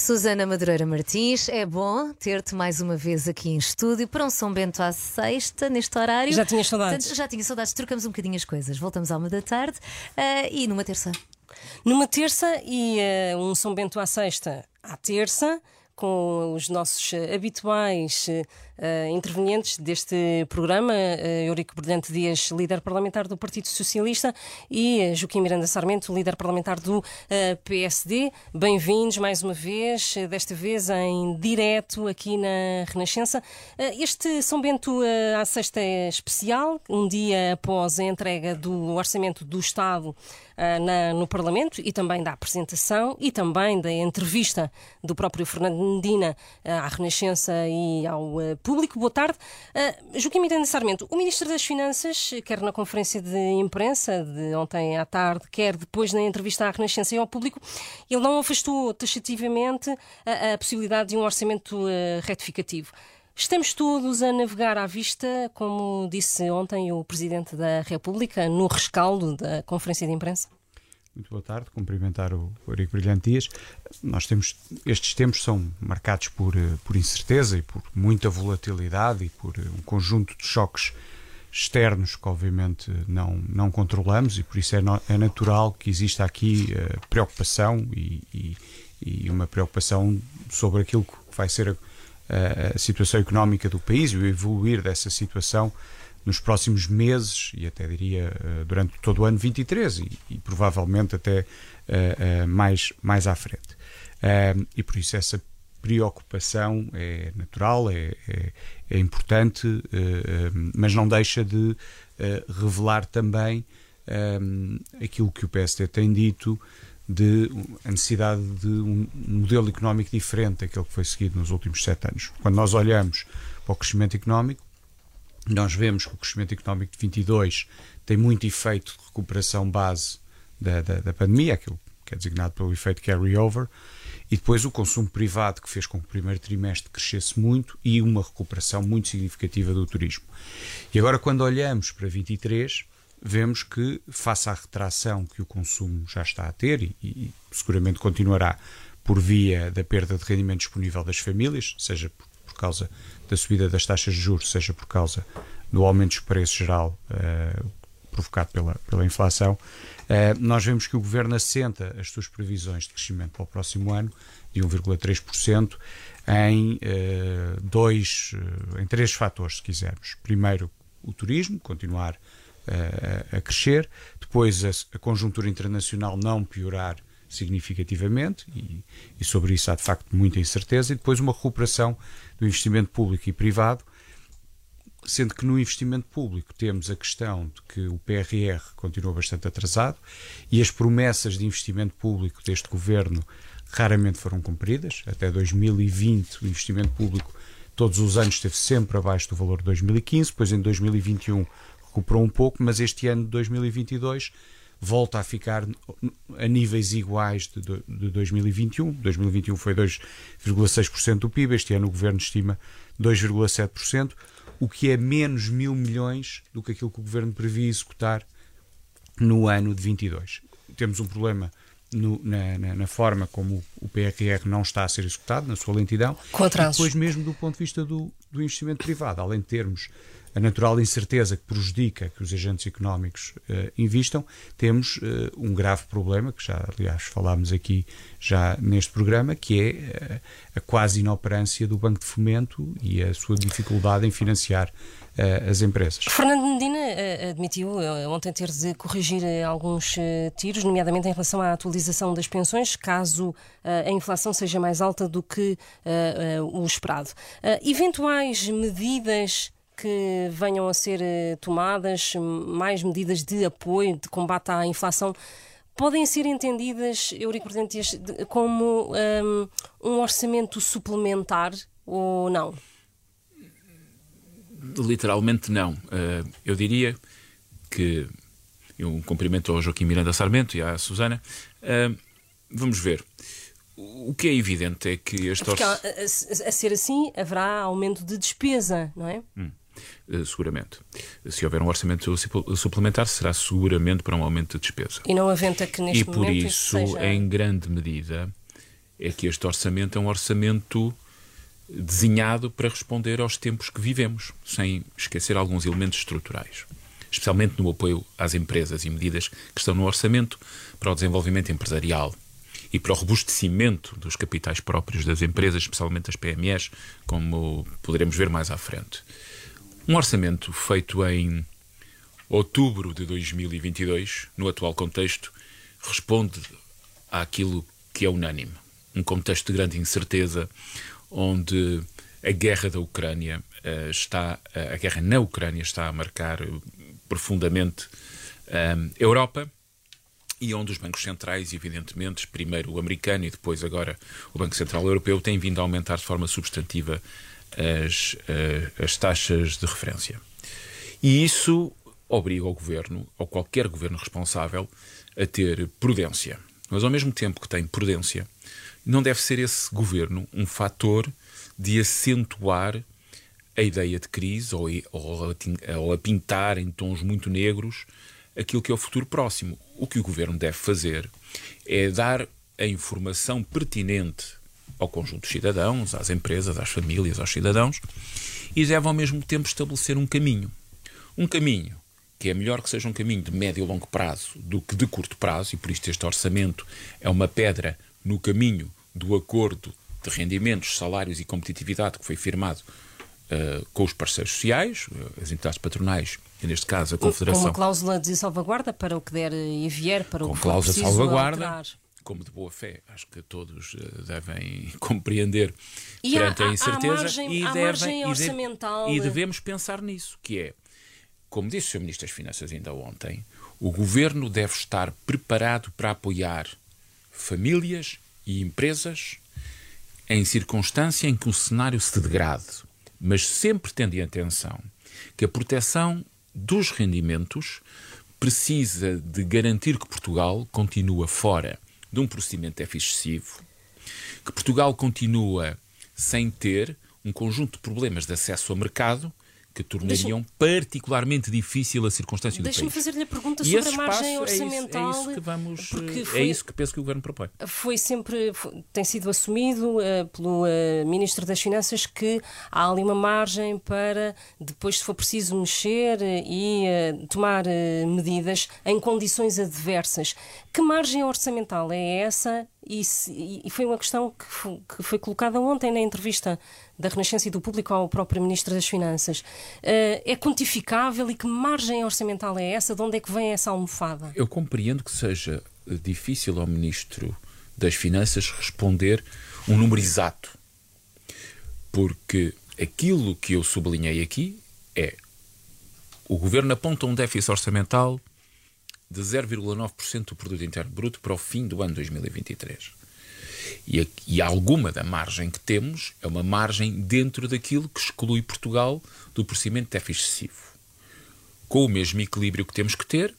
Susana Madureira Martins, é bom ter-te mais uma vez aqui em estúdio para um São Bento à sexta, neste horário. Já tinha saudades? Portanto, já tinha saudades, trocamos um bocadinho as coisas. Voltamos à uma da tarde uh, e numa terça. Numa terça e uh, um São Bento à sexta à terça com os nossos habituais uh, intervenientes deste programa, uh, Eurico Brilhante Dias, líder parlamentar do Partido Socialista, e uh, Joaquim Miranda Sarmento, líder parlamentar do PSD. Bem-vindos mais uma vez, desta vez em direto aqui na Renascença. este São Bento à sexta é especial, um dia após a entrega do Orçamento do Estado na, no Parlamento e também da apresentação e também da entrevista do próprio Fernando Medina à Renascença e ao Público. Boa tarde. Uh, Joaquim Miranda Sarmento, o Ministro das Finanças, quer na conferência de imprensa de ontem à tarde, quer depois na entrevista à Renascença e ao Público, ele não afastou taxativamente a, a possibilidade de um orçamento retificativo. Estamos todos a navegar à vista, como disse ontem o Presidente da República, no rescaldo da conferência de imprensa? Muito boa tarde, cumprimentar o Eurico Brilhante Dias. Nós temos, estes tempos são marcados por, eh, por incerteza e por muita volatilidade e por eh, um conjunto de choques externos que obviamente não, não controlamos e por isso é, no, é natural que exista aqui uh, preocupação e, e, e, uma preocupação sobre aquilo que vai ser a, a situação económica do país e o evoluir dessa situação nos próximos meses e até diria eh, durante todo o ano 23 e, e provavelmente até uh, uh, mais, mais à frente. Uh, e por isso essa preocupação é natural, é, é, é importante, mas não deixa de revelar também aquilo que o PSD tem dito de a necessidade de um modelo económico diferente daquele que foi seguido nos últimos sete anos. Quando nós olhamos para o crescimento económico, nós vemos que o crescimento económico de 22 tem muito efeito de recuperação base da, da, da pandemia, aquilo que é designado pelo efeito carry-over, e depois o consumo privado, que fez com que o primeiro trimestre crescesse muito e uma recuperação muito significativa do turismo. E agora, quando olhamos para 23, vemos que, face à retração que o consumo já está a ter, e, e seguramente continuará por via da perda de rendimento disponível das famílias, seja por, por causa da subida das taxas de juros, seja por causa do aumento dos preços geral uh, provocado pela, pela inflação, uh, nós vemos que o Governo assenta as suas previsões de crescimento para o próximo ano de 1,3% em, uh, dois, em três fatores, se quisermos. Primeiro, o turismo, continuar a crescer, depois a, a conjuntura internacional não piorar significativamente e, e, sobre isso há de facto muita incerteza, e depois uma recuperação do investimento público e privado, sendo que no investimento público temos a questão de que o PRR continua bastante atrasado e as promessas de investimento público deste governo raramente foram cumpridas. Até 2020 o investimento público todos os anos esteve sempre abaixo do valor de 2015, depois em 2021 recuperou um pouco, mas este ano de 2022 volta a ficar a níveis iguais de, de 2021. 2021 foi 2,6% do PIB, este ano o governo estima 2,7%, o que é menos mil milhões do que aquilo que o governo previa executar no ano de 22. Temos um problema no, na, na, na, forma como o PRR não está a ser executado, na sua lentidão, Com e depois mesmo do ponto de vista do, do investimento privado, além de termos a natural incerteza que prejudica que os agentes económicos uh, invistam, temos uh, um grave problema, que já, aliás, falámos aqui já neste programa, que é uh, a quase inoperância do Banco de Fomento e a sua dificuldade em financiar as empresas. Fernando Medina admitiu ontem ter de corrigir alguns tiros, nomeadamente em relação à atualização das pensões, caso a inflação seja mais alta do que o esperado. eventuais medidas que venham a ser eh, tomadas mais medidas de apoio, de combate à inflação, podem ser entendidas, Eurico Prudentes, como um, um orçamento suplementar ou não? Literalmente não. Uh, eu diria que eu um cumprimento ao Joaquim Miranda Sarmento e à Susana. Uh, vamos ver. O que é evidente é que este orçamento. A, a, a, ser assim, haverá aumento de despesa, não é? Hum. Eh, seguramente. Se houver um orçamento suplementar, será seguramente para um aumento de despesa. E não haventa que neste E por momento isso, seja... em grande medida, é que este orçamento é um orçamento desenhado para responder aos tempos que vivemos, sem esquecer alguns elementos estruturais, especialmente no apoio às empresas e medidas que estão no orçamento para o desenvolvimento empresarial e para o robustecimento dos capitais próprios das empresas, especialmente das PMEs, como poderemos ver mais à frente. Um orçamento feito em outubro de 2022, no atual contexto, responde àquilo que é unânime. Um contexto de grande incerteza, onde a guerra da Ucrânia uh, está, uh, a guerra na Ucrânia está a marcar uh, profundamente a Europa e onde os bancos centrais, evidentemente, primeiro o americano e depois agora o Banco Central Europeu, têm vindo a aumentar de forma substantiva as, as taxas de referência. E isso obriga o governo, ou qualquer governo responsável, a ter prudência. Mas ao mesmo tempo que tem prudência, não deve ser esse governo um fator de acentuar a ideia de crise ou, ou, ou a pintar em tons muito negros aquilo que é o futuro próximo. O que o governo deve fazer é dar a informação pertinente ao conjunto dos cidadãos, às empresas, às famílias, aos cidadãos e deve ao mesmo tempo estabelecer um caminho. Um caminho que é melhor que seja um caminho de médio e longo prazo do que de curto prazo, e por isso este orçamento é uma pedra no caminho do acordo de rendimentos, salários e competitividade que foi firmado uh, com os parceiros sociais, uh, as entidades patronais e, neste caso, a Confederação. Com uma cláusula de salvaguarda para o que der e vier, para com o que cláusula de salvaguarda. Alterar. Como de boa fé, acho que todos uh, devem compreender e perante há, a incerteza margem, e, há devem, margem e, deve, orçamental. e devemos pensar nisso, que é como disse o Sr. Ministro das Finanças ainda ontem, o governo deve estar preparado para apoiar famílias e empresas em circunstância em que o cenário se degrade, mas sempre tendo em atenção que a proteção dos rendimentos precisa de garantir que Portugal continua fora de um procedimento excessivo, que Portugal continua sem ter um conjunto de problemas de acesso ao mercado que tornariam particularmente difícil a circunstância do país. Deixa-me fazer-lhe a pergunta e sobre a margem é orçamental. É isso, é isso que vamos, porque é foi, isso que penso que o governo propõe. Foi sempre, foi, tem sido assumido uh, pelo uh, Ministro das Finanças que há ali uma margem para depois, se for preciso, mexer e uh, tomar medidas em condições adversas. Que margem orçamental é essa? E, se, e foi uma questão que foi, que foi colocada ontem na entrevista da Renascença e do Público ao próprio Ministro das Finanças. Uh, é quantificável e que margem orçamental é essa? De onde é que vem essa almofada? Eu compreendo que seja difícil ao Ministro das Finanças responder um número exato, porque aquilo que eu sublinhei aqui é o Governo aponta um déficit orçamental de 0,9% do produto interno bruto para o fim do ano 2023. E, a, e alguma da margem que temos é uma margem dentro daquilo que exclui Portugal do procedimento de déficit excessivo. Com o mesmo equilíbrio que temos que ter,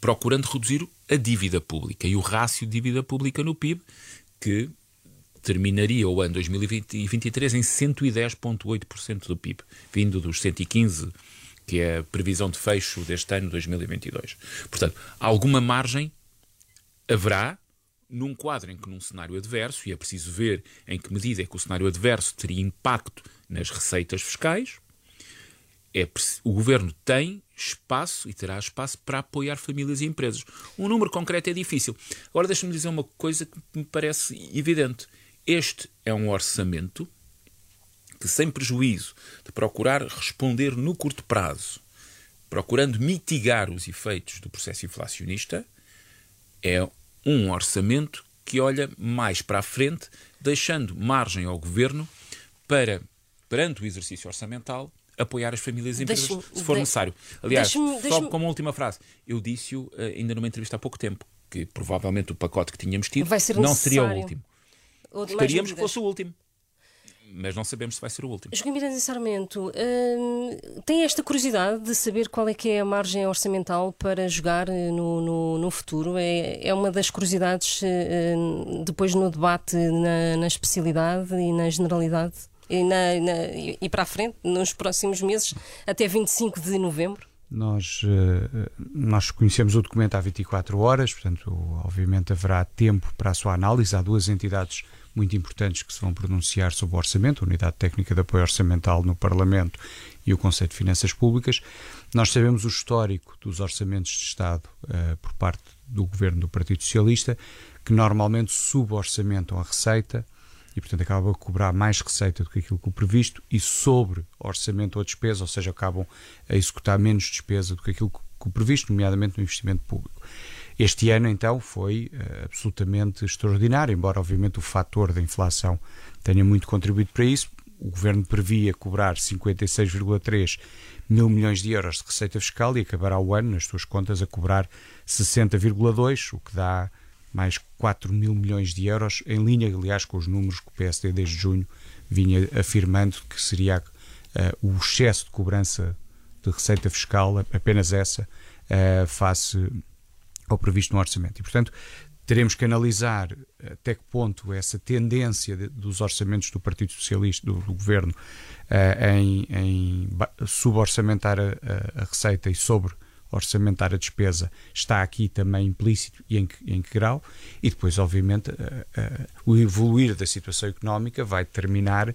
procurando reduzir a dívida pública e o rácio de dívida pública no PIB, que terminaria o ano 2023 em 110,8% do PIB, vindo dos 115 que é a previsão de fecho deste ano 2022. Portanto, alguma margem haverá num quadro em que, num cenário adverso, e é preciso ver em que medida é que o cenário adverso teria impacto nas receitas fiscais, é, o governo tem espaço e terá espaço para apoiar famílias e empresas. Um número concreto é difícil. Agora, deixa-me dizer uma coisa que me parece evidente. Este é um orçamento que, sem prejuízo de procurar responder no curto prazo, procurando mitigar os efeitos do processo inflacionista, é um orçamento que olha mais para a frente, deixando margem ao governo para, perante o exercício orçamental, apoiar as famílias e empresas, se for necessário. Aliás, só como última frase, eu disse-o eh, ainda numa entrevista há pouco tempo, que provavelmente o pacote que tínhamos tido não seria o último. Gostaríamos que fosse o último mas não sabemos se vai ser o último. Joaquim Miranda Sarmento, hum, tem esta curiosidade de saber qual é que é a margem orçamental para jogar eh, no, no, no futuro? É, é uma das curiosidades hum, depois no debate na, na especialidade e na generalidade? E, na, na, e para a frente, nos próximos meses, até 25 de novembro? nós, uh, nós conhecemos o documento há 24 horas, portanto, obviamente haverá tempo para a sua análise. Há duas entidades muito importantes que se vão pronunciar sobre o orçamento, a Unidade Técnica de Apoio Orçamental no Parlamento e o Conselho de Finanças Públicas. Nós sabemos o histórico dos orçamentos de Estado uh, por parte do governo do Partido Socialista, que normalmente suborçamentam a receita e, portanto, acabam a cobrar mais receita do que aquilo que o previsto e sobre orçamento ou despesa, ou seja, acabam a executar menos despesa do que aquilo que o previsto, nomeadamente no investimento público. Este ano, então, foi uh, absolutamente extraordinário, embora, obviamente, o fator da inflação tenha muito contribuído para isso. O governo previa cobrar 56,3 mil milhões de euros de receita fiscal e acabará o ano, nas suas contas, a cobrar 60,2, o que dá mais 4 mil milhões de euros, em linha, aliás, com os números que o PSD desde junho vinha afirmando que seria uh, o excesso de cobrança de receita fiscal, apenas essa, uh, face ao previsto no orçamento. E, portanto, teremos que analisar até que ponto essa tendência de, dos orçamentos do Partido Socialista, do, do Governo, uh, em, em suborçamentar a, a, a, receita e sobre orçamentar a despesa está aqui também implícito e em que, em que grau, e depois, obviamente, uh, uh, o evoluir da situação económica vai determinar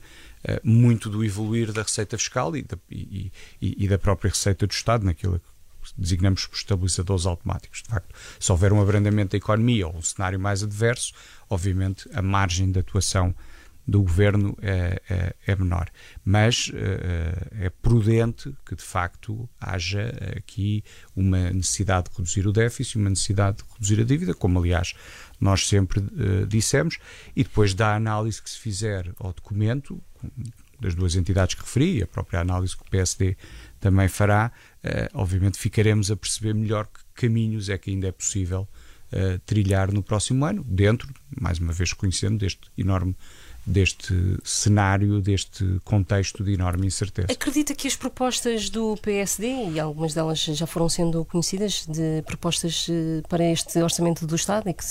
muito do evoluir da receita fiscal e da, e, e, e da própria receita do Estado, naquilo que designamos por estabilizadores automáticos. De facto, se houver um abrandamento da economia ou um cenário mais adverso, obviamente a margem de atuação do governo é, é, é menor. Mas é, é prudente que, de facto, haja aqui uma necessidade de reduzir o déficit, uma necessidade de reduzir a dívida, como, aliás, nós sempre uh, dissemos, e depois da análise que se fizer ao documento, das duas entidades que referi, a própria análise que o PSD também fará, obviamente ficaremos a perceber melhor que caminhos é que ainda é possível uh, trilhar no próximo ano, dentro, mais uma vez conhecendo, deste enorme deste cenário, deste contexto de enorme incerteza. Acredita que as propostas do PSD, e algumas delas já foram sendo conhecidas, de propostas eh, para este orçamento do Estado e que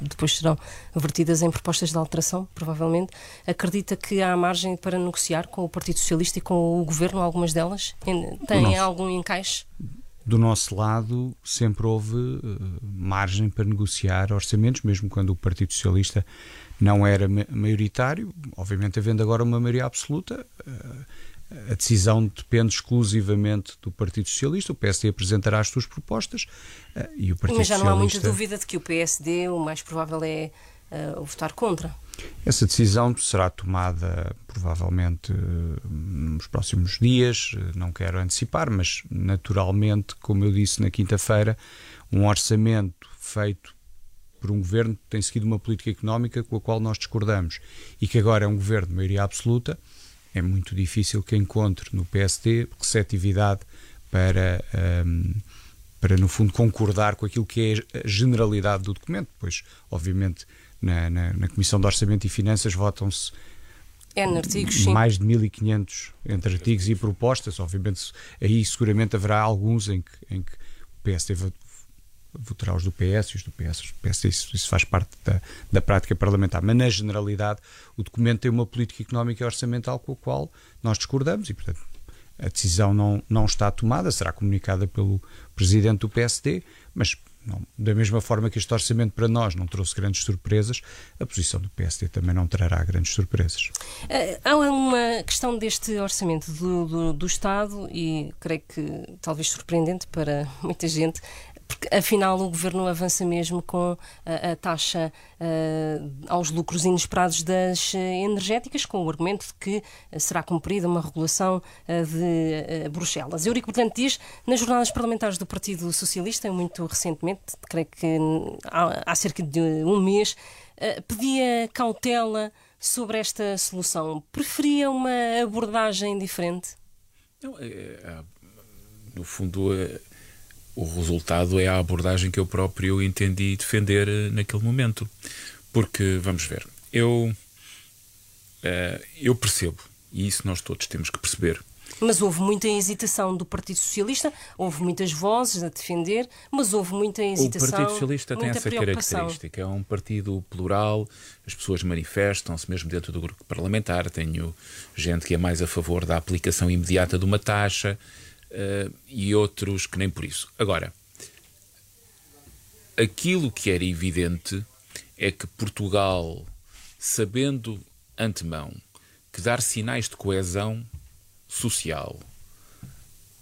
depois serão vertidas em propostas de alteração, provavelmente, acredita que há margem para negociar com o Partido Socialista e com o Governo algumas delas? Tem algum encaixe? Do nosso lado, sempre houve uh, margem para negociar orçamentos, mesmo quando o Partido Socialista não era maioritário, obviamente havendo agora uma maioria absoluta, eh, a decisão depende exclusivamente do Partido Socialista. O PSD apresentará as suas propostas eh, e o Partido Mas já não há muita dúvida de que o PSD, o mais provável é uh, votar contra. Essa decisão será tomada provavelmente nos próximos dias, não quero antecipar, mas naturalmente, como eu disse na quinta-feira, um orçamento feito por um governo que tem seguido uma política económica com a qual nós discordamos e que agora é um governo de maioria absoluta, é muito difícil que encontre no PSD receptividade para, um, para no fundo, concordar com aquilo que é a generalidade do documento. Pois, obviamente, na, na, na Comissão de Orçamento e Finanças votam-se artigos, mais de 1500 entre artigos e propostas. Obviamente, aí seguramente haverá alguns em que, em que o PSD votará os do PS e os do PS. PS isso, isso faz parte da, da prática parlamentar. Mas, na generalidade, o documento tem uma política económica e orçamental com a qual nós discordamos e, portanto, a decisão não, não está tomada, será comunicada pelo presidente do PSD, mas não, da mesma forma que este orçamento para nós não trouxe grandes surpresas, a posição do PSD também não trará grandes surpresas. Eh, há uma questão deste orçamento do, do, do Estado e creio que talvez surpreendente para muita gente, porque afinal o governo avança mesmo com a, a taxa uh, aos lucros inesperados das uh, energéticas, com o argumento de que uh, será cumprida uma regulação de Bruxelas. Eurico Brilhante diz, nas jornadas parlamentares do Partido Socialista, muito recentemente, creio que há, há cerca de um mês, pedia cautela sobre esta solução. Preferia uma abordagem diferente? Não, é, é, no fundo, é o resultado é a abordagem que eu próprio entendi defender eh, naquele momento. Porque, vamos ver, eu, uh, eu percebo, e isso nós todos temos que perceber. Mas houve muita hesitação do Partido Socialista, houve muitas vozes a defender, mas houve muita hesitação. O Partido Socialista tem essa característica, é um partido plural, as pessoas manifestam-se mesmo dentro do grupo parlamentar. Tenho gente que é mais a favor da aplicação imediata de uma taxa, uh, e outros que nem por isso. Agora, aquilo que era evidente é que Portugal, sabendo antemão que dar sinais de coesão social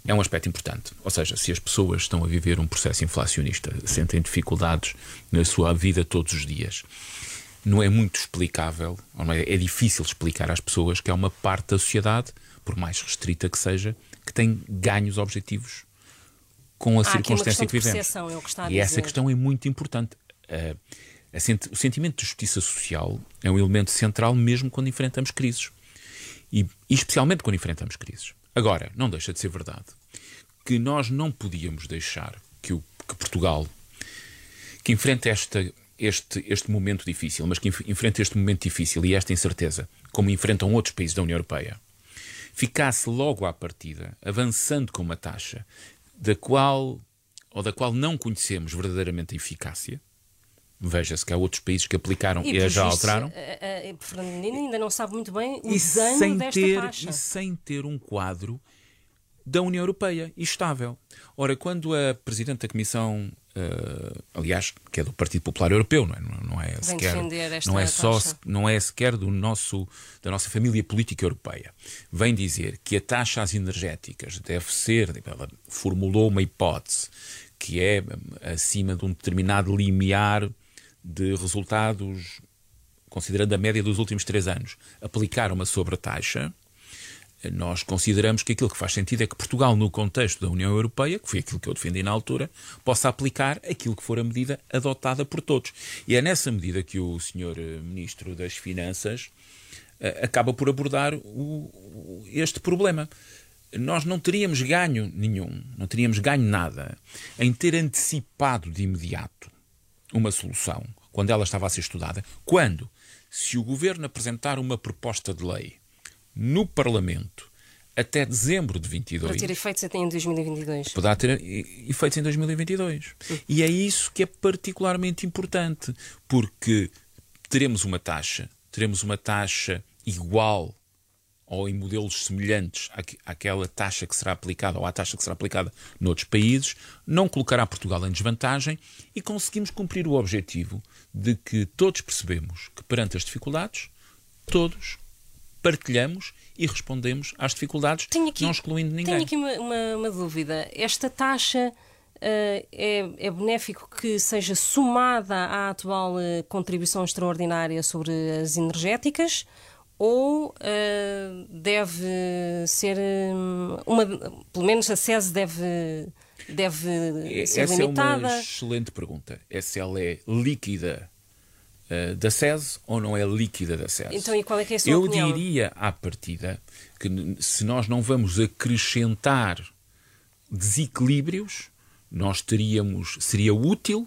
é um aspecto importante. Ou seja, se as pessoas estão a viver um processo inflacionista, sentem dificuldades na sua vida todos os dias, não é muito explicável, é, é difícil explicar às pessoas que há uma parte da sociedade, por mais restrita que seja, que tem ganhos objetivos com a há circunstância que vivemos. É e essa questão é muito importante. Uh, o sentimento de justiça social é um elemento central mesmo quando enfrentamos crises. E, e especialmente quando enfrentamos crises. Agora, não deixa de ser verdade que nós não podíamos deixar que, o, que Portugal, que enfrenta esta, este, este momento difícil, mas que enfrenta este momento difícil e esta incerteza, como enfrentam outros países da União Europeia, ficasse logo à partida, avançando com uma taxa da qual ou da qual não conhecemos verdadeiramente a eficácia, Veja-se que há outros países que aplicaram e, e já alteraram. A, a, a Fernandina ainda não sabe muito bem o e desenho desta ter, taxa. E sem ter um quadro da União Europeia estável. Ora, quando a Presidente da Comissão, uh, aliás, que é do Partido Popular Europeu, não é, não é sequer, não é só, não é sequer do nosso, da nossa família política europeia, vem dizer que a taxa às energéticas deve ser, ela formulou uma hipótese que é acima de um determinado limiar de resultados, considerando a média dos últimos três anos, aplicar uma sobretaxa, nós consideramos que aquilo que faz sentido é que Portugal, no contexto da União Europeia, que foi aquilo que eu defendi na altura, possa aplicar aquilo que for a medida adotada por todos. E é nessa medida que o Sr. Eh, Ministro das Finanças eh, acaba por abordar o, este problema. Nós não teríamos ganho nenhum, não teríamos ganho nada em ter antecipado de imediato uma solução quando ela estava a ser estudada, quando, se o governo apresentar uma proposta de lei no Parlamento até dezembro de 22. Para ter efeitos até em 2022. Poderá ter efeitos em 2022. Sim. E é isso que é particularmente importante, porque teremos uma taxa, teremos uma taxa igual ou em modelos semelhantes àquela taxa que será aplicada ou à taxa que será aplicada noutros países, não colocará Portugal em desvantagem e conseguimos cumprir o objetivo de que todos percebemos que perante as dificuldades, todos partilhamos e respondemos às dificuldades, aqui, não excluindo ninguém. Tenho aqui uma, uma, uma dúvida. Esta taxa uh, é, é benéfico que seja somada à atual uh, contribuição extraordinária sobre as energéticas ou uh, deve ser uma, pelo menos a SES deve deve ser Essa limitada? é uma excelente pergunta. É se ela é líquida uh, da SES ou não é líquida da SES. Então, e qual é que é a sua Eu opinião? diria à partida que se nós não vamos acrescentar desequilíbrios, nós teríamos, seria útil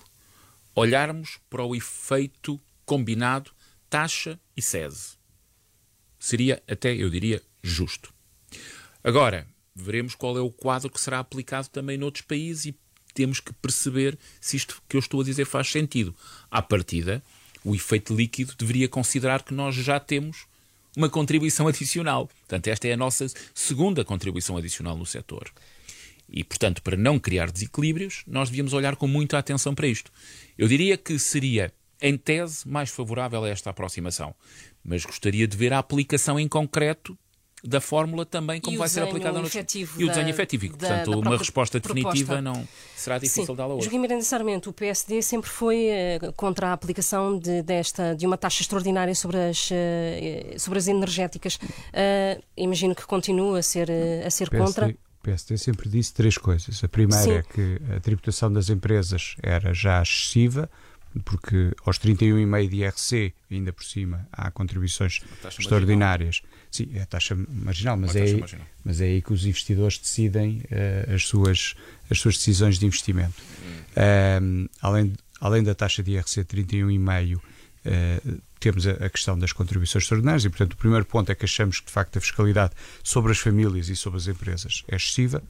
olharmos para o efeito combinado taxa e SES seria até, eu diria, justo. Agora, veremos qual é o quadro que será aplicado também noutros países e temos que perceber se isto que eu estou a dizer faz sentido. À partida, o efeito líquido deveria considerar que nós já temos uma contribuição adicional. Portanto, esta é a nossa segunda contribuição adicional no setor. E, portanto, para não criar desequilíbrios, nós devíamos olhar com muita atenção para isto. Eu diria que seria em tese, mais favorável a esta aproximação. Mas gostaria de ver a aplicação em concreto da fórmula também como vai ser aplicada no efetivo e o desenho efetivo. Da, portanto, da uma resposta definitiva não será difícil dá-la hoje. Joaquim Miranda Sarmento, o PSD sempre foi uh, contra a aplicação de, desta, de uma taxa extraordinária sobre as, uh, sobre as energéticas. Uh, imagino que continua a ser, a ser PSD, contra. O PSD sempre disse três coisas. A primeira Sim. é que a tributação das empresas era já excessiva, porque aos 31,5 de IRC, ainda por cima, há contribuições extraordinárias. Marginal. Sim, é a taxa marginal, mas, é, taxa marginal. mas é aí que os investidores decidem uh, as, suas, as suas decisões de investimento. Hum. além, além da taxa de IRC de 31,5, uh, temos a, a, questão das contribuições extraordinárias e, portanto, o primeiro ponto é que achamos que, de facto, a fiscalidade sobre as famílias e sobre as empresas é excessiva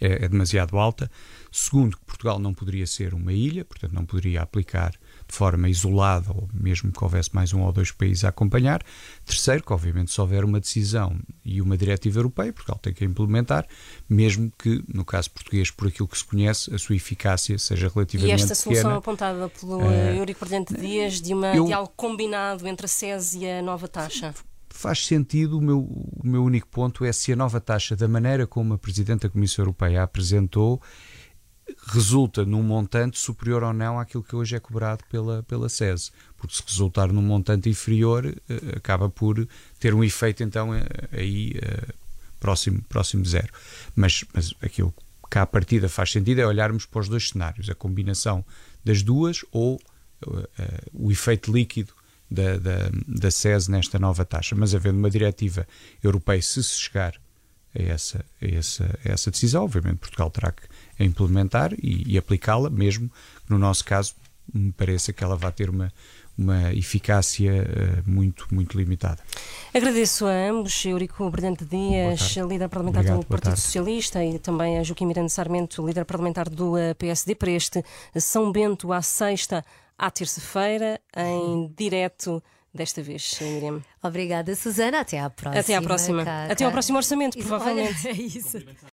é, é demasiado alta. Segundo, que Portugal não poderia ser uma ilha, portanto não poderia aplicar de forma isolada, ou mesmo que houvesse mais um ou dois países a acompanhar. Terceiro, que obviamente se houver uma decisão e uma diretiva europeia, Portugal tem que implementar, mesmo que, no caso português, por aquilo que se conhece, a sua eficácia seja relativamente E esta solução pequena. apontada pelo Uh, Eurico Dias de, uma, eu- de algo combinado entre a SES e a nova taxa? faz sentido. O meu, o meu único ponto é se a nova taxa, da maneira como a Presidente da Comissão Europeia a apresentou, resulta num montante superior ou não àquilo que hoje é cobrado pela, pela SES. Porque se resultar num montante inferior, eh, acaba por ter um efeito, então, eh, aí eh, próximo, próximo zero. Mas, mas aquilo que à partida faz sentido é olharmos para os dois cenários, a combinação das duas ou eh, o efeito líquido da, da, da SES nesta nova taxa. Mas havendo uma diretiva europeia, se se chegar a essa, a essa, a essa decisão, obviamente Portugal terá que a implementar e, e aplicá-la, mesmo que no nosso caso me pareça que ela vá ter uma, uma eficácia eh, muito, muito limitada. Agradeço a ambos, Eurico Brilhante Dias, líder parlamentar Obrigado, do Partido tarde. Socialista, e também a Joaquim Miranda Sarmento, líder parlamentar do eh, PSD, para este São Bento à sexta, à terça-feira, em direto desta vez, Miriam. Obrigada, Susana. Até à próxima. Até à próxima. cá- Até ao próximo orçamento, provavelmente. Olha, é isso.